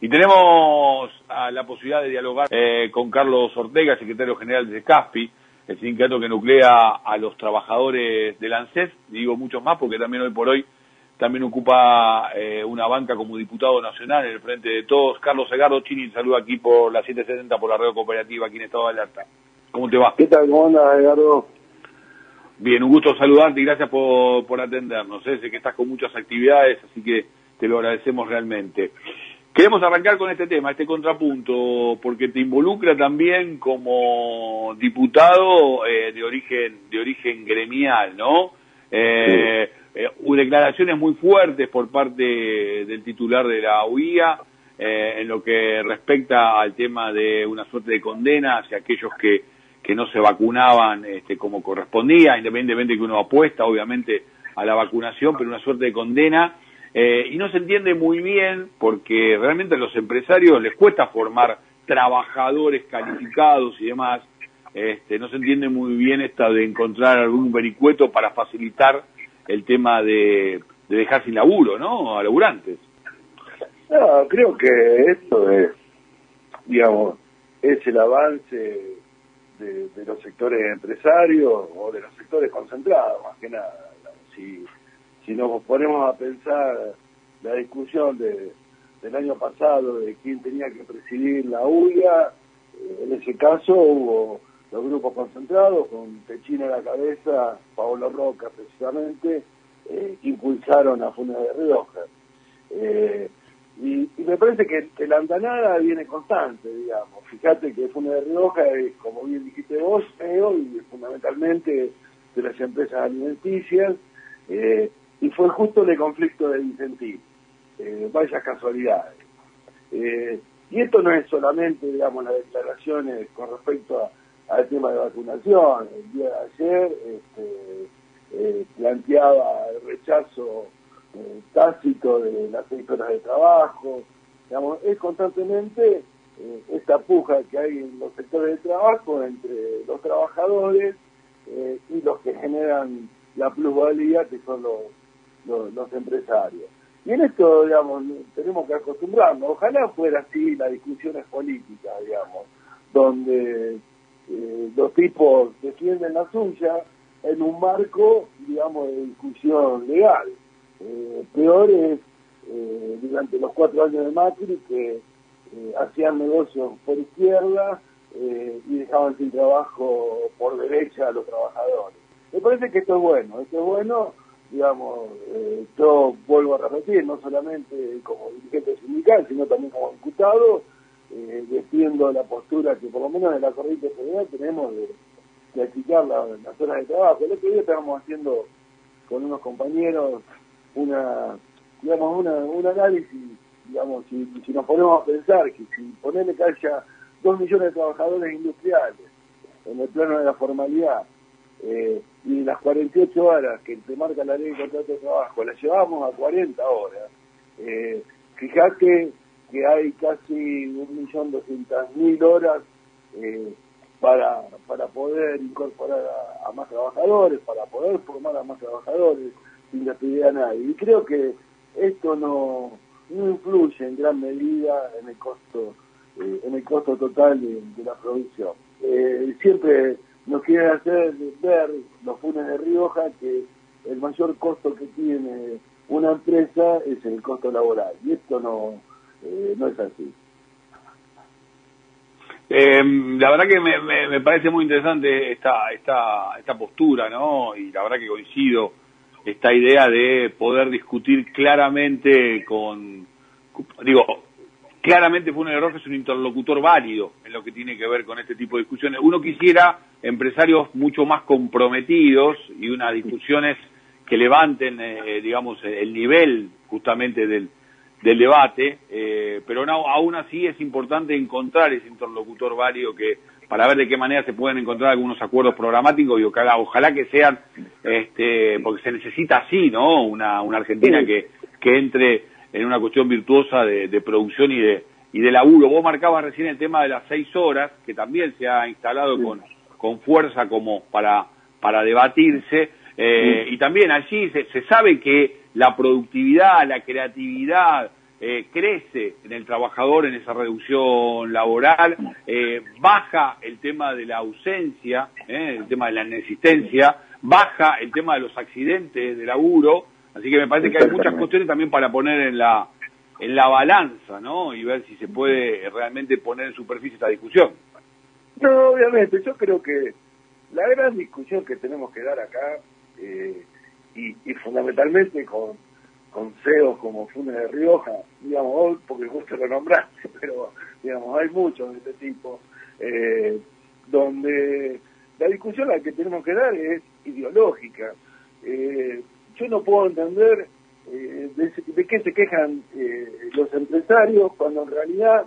Y tenemos la posibilidad de dialogar eh, con Carlos Ortega, secretario general de CASPI, el sindicato que nuclea a los trabajadores del ANSES, digo muchos más porque también hoy por hoy también ocupa eh, una banca como diputado nacional en el frente de todos. Carlos Segardo Chini, saluda aquí por la 770 por la red cooperativa aquí en Estado de Alerta. ¿Cómo te va? ¿Qué tal? ¿Cómo andas, Edgardo? Bien, un gusto saludarte y gracias por, por atendernos. ¿eh? Sé que estás con muchas actividades, así que te lo agradecemos realmente. Queremos arrancar con este tema, este contrapunto, porque te involucra también como diputado eh, de origen de origen gremial, ¿no? Eh, eh, declaraciones muy fuertes por parte del titular de la UIA en lo que respecta al tema de una suerte de condena hacia aquellos que, que no se vacunaban este, como correspondía, independientemente de que uno apuesta, obviamente, a la vacunación, pero una suerte de condena eh, y no se entiende muy bien porque realmente a los empresarios les cuesta formar trabajadores calificados y demás. Este, no se entiende muy bien esta de encontrar algún vericueto para facilitar el tema de, dejar sin laburo, ¿no? A laburantes. No, creo que esto es, digamos, es el avance de, de, los sectores empresarios o de los sectores concentrados, más que nada. Si si nos ponemos a pensar la discusión de, del año pasado de quién tenía que presidir la UIA, eh, en ese caso hubo los grupos concentrados, con Techina a la cabeza, Paolo Roca precisamente, eh, impulsaron a Funes de Rioja. Eh, y, me parece que, la andanada viene constante, digamos. Fíjate que Funes de Rioja es, como bien dijiste vos, y fundamentalmente de las empresas alimenticias, y fue justo el conflicto de Vicentín. Eh, vaya casualidades. Eh, y esto no es solamente, digamos, las declaraciones con respecto al tema de vacunación. El día de ayer este, eh, planteaba el rechazo eh, tácito de las seis de trabajo. Digamos, es constantemente esta puja que hay en los sectores de trabajo entre los trabajadores y los que generan la plusvalía, que son los los, empresarios. Y en esto, digamos, tenemos que acostumbrarnos. Ojalá fuera así las discusiones políticas, digamos, donde eh, los tipos defienden la suya en un marco, digamos, de discusión legal. Eh, peor es eh, durante los cuatro años de Macri que hacían negocios por izquierda y dejaban sin trabajo por derecha a los trabajadores. Me parece que esto es bueno, esto es bueno digamos, eh, yo vuelvo a repetir, no solamente como dirigente sindical, sino también como diputado, eh, defiendo la postura que por lo menos en la corriente federal tenemos de, de achicar la, las zonas de trabajo. El otro día estábamos haciendo con unos compañeros una, digamos, una, un análisis, digamos, si, si nos ponemos a pensar que si ponerle que haya dos millones de trabajadores industriales en el plano de la formalidad, eh, y las 48 horas que te marca la ley de contrato de trabajo las llevamos a 40 horas, eh, fíjate que hay casi 1.200.000 horas eh, para, para poder incorporar a, más trabajadores, para poder formar a más trabajadores sin despedir a nadie. Y creo que esto no, no influye en gran medida en el costo eh, en el costo total de, de la producción. Eh, siempre nos quieren hacer ver los funes de Rioja que el mayor costo que tiene una empresa es el costo laboral y esto no eh, no es así. Eh, la verdad que me, me, parece muy interesante esta, esta, esta postura, ¿no? Y la verdad que coincido esta idea de poder discutir claramente con, digo, claramente fue un error que es un interlocutor válido en lo que tiene que ver con este tipo de discusiones. Uno quisiera empresarios mucho más comprometidos y unas discusiones que levanten, eh, digamos, el nivel justamente del, del debate, eh, pero no, aún así es importante encontrar ese interlocutor válido que para ver de qué manera se pueden encontrar algunos acuerdos programáticos y ojalá, ojalá que sean, este, porque se necesita así, ¿no? Una, una Argentina que, que entre en una cuestión virtuosa de, producción y de, y de laburo. Vos marcabas recién el tema de las seis horas, que también se ha instalado con, con fuerza como para, para debatirse, eh, y también allí se, se, sabe que la productividad, la creatividad, eh, crece en el trabajador en esa reducción laboral, eh, baja el tema de la ausencia, eh, el tema de la inexistencia, baja el tema de los accidentes de laburo, así que me parece que hay muchas cuestiones también para poner en la en la balanza, ¿no? Y ver si se puede realmente poner en superficie esta discusión. No, obviamente, yo creo que la gran discusión que tenemos que dar acá, y, y fundamentalmente con con CEOs como Funes de Rioja, digamos, hoy porque justo lo nombraste, pero digamos, hay muchos de este tipo, eh, donde la discusión la que tenemos que dar es ideológica. Eh, yo no puedo entender eh, de, qué se quejan los empresarios cuando en realidad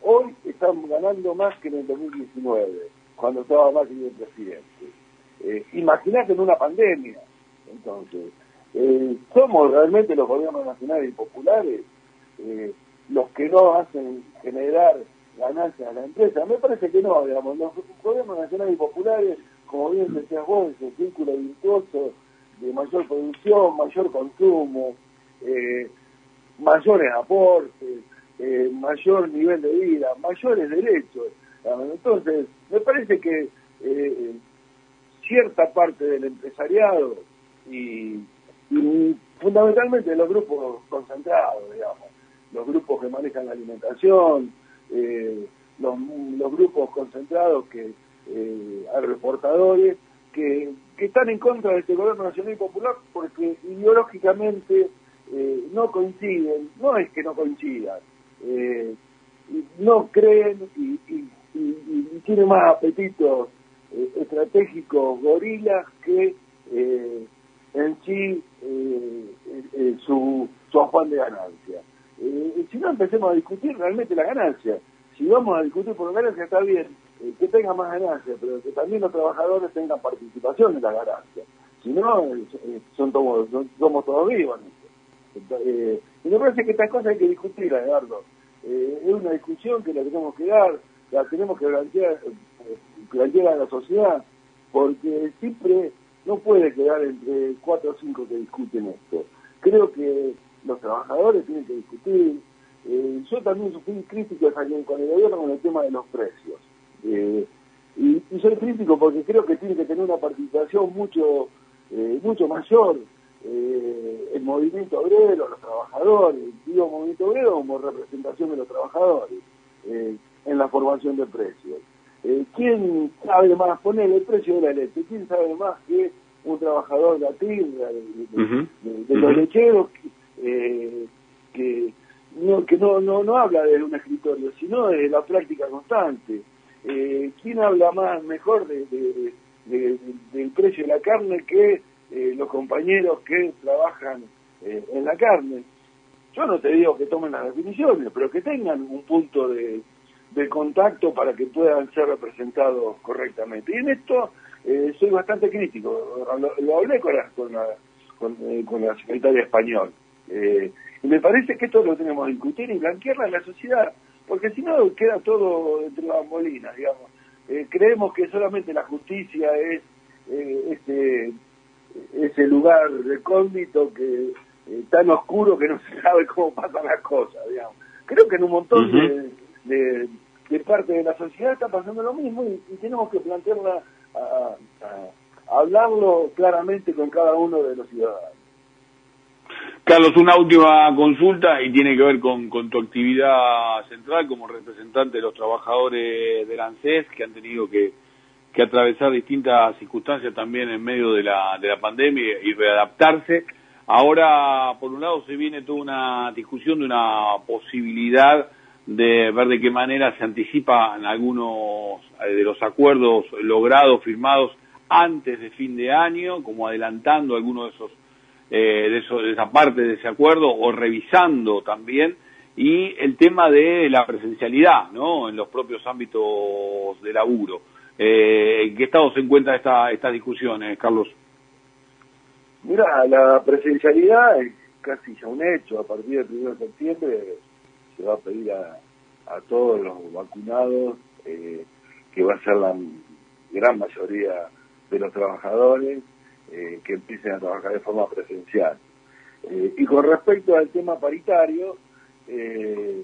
hoy están ganando más que en el 2019, cuando estaba más el presidente. Imagínate en una pandemia, entonces eh, somos realmente los gobiernos nacionales y populares eh, los que no hacen generar ganancias a la empresa. Me parece que no, digamos, los gobiernos nacionales y populares, como bien decías vos, el círculo virtuoso de mayor producción, mayor consumo, eh, mayores aportes, eh, mayor nivel de vida, mayores derechos. Entonces, me parece que cierta parte del empresariado y fundamentalmente los grupos concentrados, digamos, los grupos que manejan la alimentación, eh, los, grupos concentrados que eh, reportadores que, que, están en contra de este gobierno nacional y popular porque ideológicamente eh, no coinciden, no es que no coincidan, eh, no creen y, y, tienen más apetitos estratégicos gorilas que en sí eh, eh, su, su afán de ganancia. Eh, si no empecemos a discutir realmente la ganancia, si vamos a discutir por la ganancia está bien, que tenga más ganancia, pero que también los trabajadores tengan participación en la ganancia. Si no, son todos, somos todos vivos. y me parece que estas cosas hay que discutirlas, Eduardo. es una discusión que la tenemos que dar, la tenemos que plantear, plantear a la sociedad, porque siempre no puede quedar entre cuatro o cinco que discuten esto. Creo que los trabajadores tienen que discutir. Eh, yo también fui crítico con el gobierno con el tema de los precios. Eh, y, soy crítico porque creo que tiene que tener una participación mucho, eh, mucho mayor el movimiento obrero, los trabajadores, digo movimiento obrero como representación de los trabajadores en la formación de precios. ¿Quién sabe más poner el precio de la leche? ¿Quién sabe más que un trabajador de la de, los lecheros, eh, que, no, que no, no, no habla de un escritorio, sino de la práctica constante? Eh, ¿Quién habla más, mejor de, del precio de la carne que eh, los compañeros que trabajan en la carne? Yo no te digo que tomen las definiciones, pero que tengan un punto de, contacto para que puedan ser representados correctamente. Y en esto eh, soy bastante crítico. Lo, hablé con la, con la, eh, con, la secretaria español. Eh, y me parece que esto lo tenemos que discutir y blanquearla en la sociedad, porque si no queda todo entre las molinas, digamos. creemos que solamente la justicia es ese, ese lugar recóndito que tan oscuro que no se sabe cómo pasan las cosas, digamos. Creo que en un montón de de parte de la sociedad está pasando lo mismo y, tenemos que plantearla, a, hablarlo claramente con cada uno de los ciudadanos. Carlos, una última consulta y tiene que ver con, con tu actividad central como representante de los trabajadores del ANSES que han tenido que, atravesar distintas circunstancias también en medio de la, de la pandemia y readaptarse. Ahora, por un lado, se viene toda una discusión de una posibilidad de ver de qué manera se anticipan algunos eh, de los acuerdos logrados, firmados antes de fin de año, como adelantando algunos de esos, eh, de, esos, de esa parte de ese acuerdo o revisando también, y el tema de la presencialidad, ¿no? En los propios ámbitos de laburo. Eh, ¿En qué estado se encuentra esta, estas discusiones, Carlos? Mira, la presencialidad es casi ya un hecho. A partir del 1 de septiembre se va a pedir a, a todos los vacunados, eh, que va a ser la gran mayoría de los trabajadores, eh, que empiecen a trabajar de forma presencial. Eh, y con respecto al tema paritario, eh,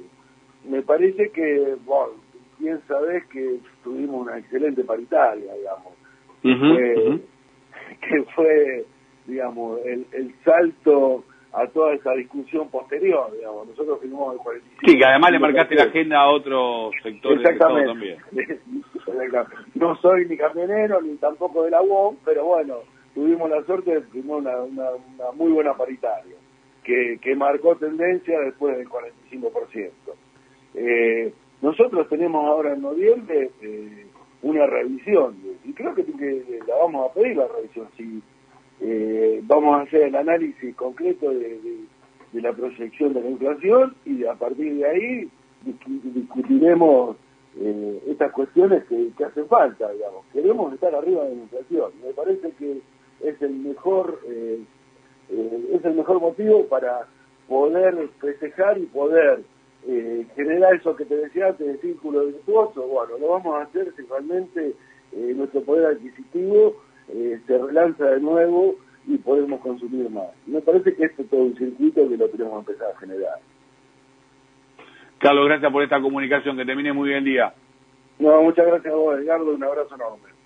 me parece que, bueno, bien sabés que tuvimos una excelente paritaria, digamos, que, fue, digamos, el, el salto a toda esa discusión posterior, digamos. Nosotros firmamos el 45. Sí, que además le marcaste la agenda a otros sectores Exactamente. también. no soy ni camionero ni tampoco de la UOM, pero bueno, tuvimos la suerte de firmar una, una, muy buena paritaria, que, que marcó tendencia después del 45%. Eh, nosotros tenemos ahora en noviembre eh, una revisión, y creo que, que, la vamos a pedir la revisión. Si, eh, vamos a hacer el análisis concreto de, la proyección de la inflación y a partir de ahí discutiremos eh, estas cuestiones que, hacen falta, digamos. Queremos estar arriba de la inflación. Me parece que es el mejor eh, es el mejor motivo para poder festejar y poder generar eso que te decía antes de círculo virtuoso. Bueno, lo vamos a hacer si realmente nuestro poder adquisitivo eh, se relanza de nuevo y podemos consumir más. Me parece que este es todo un circuito que lo tenemos que empezar a generar. Carlos, gracias por esta comunicación, que termine muy bien el día. No, muchas gracias a vos, Edgardo, un abrazo enorme.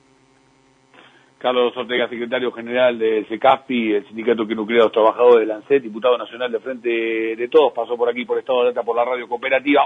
Carlos Ortega, secretario general de SECASPI, el sindicato que nuclea a los trabajadores del ANSET, diputado nacional de Frente de Todos, pasó por aquí por Estado de Data por la radio cooperativa.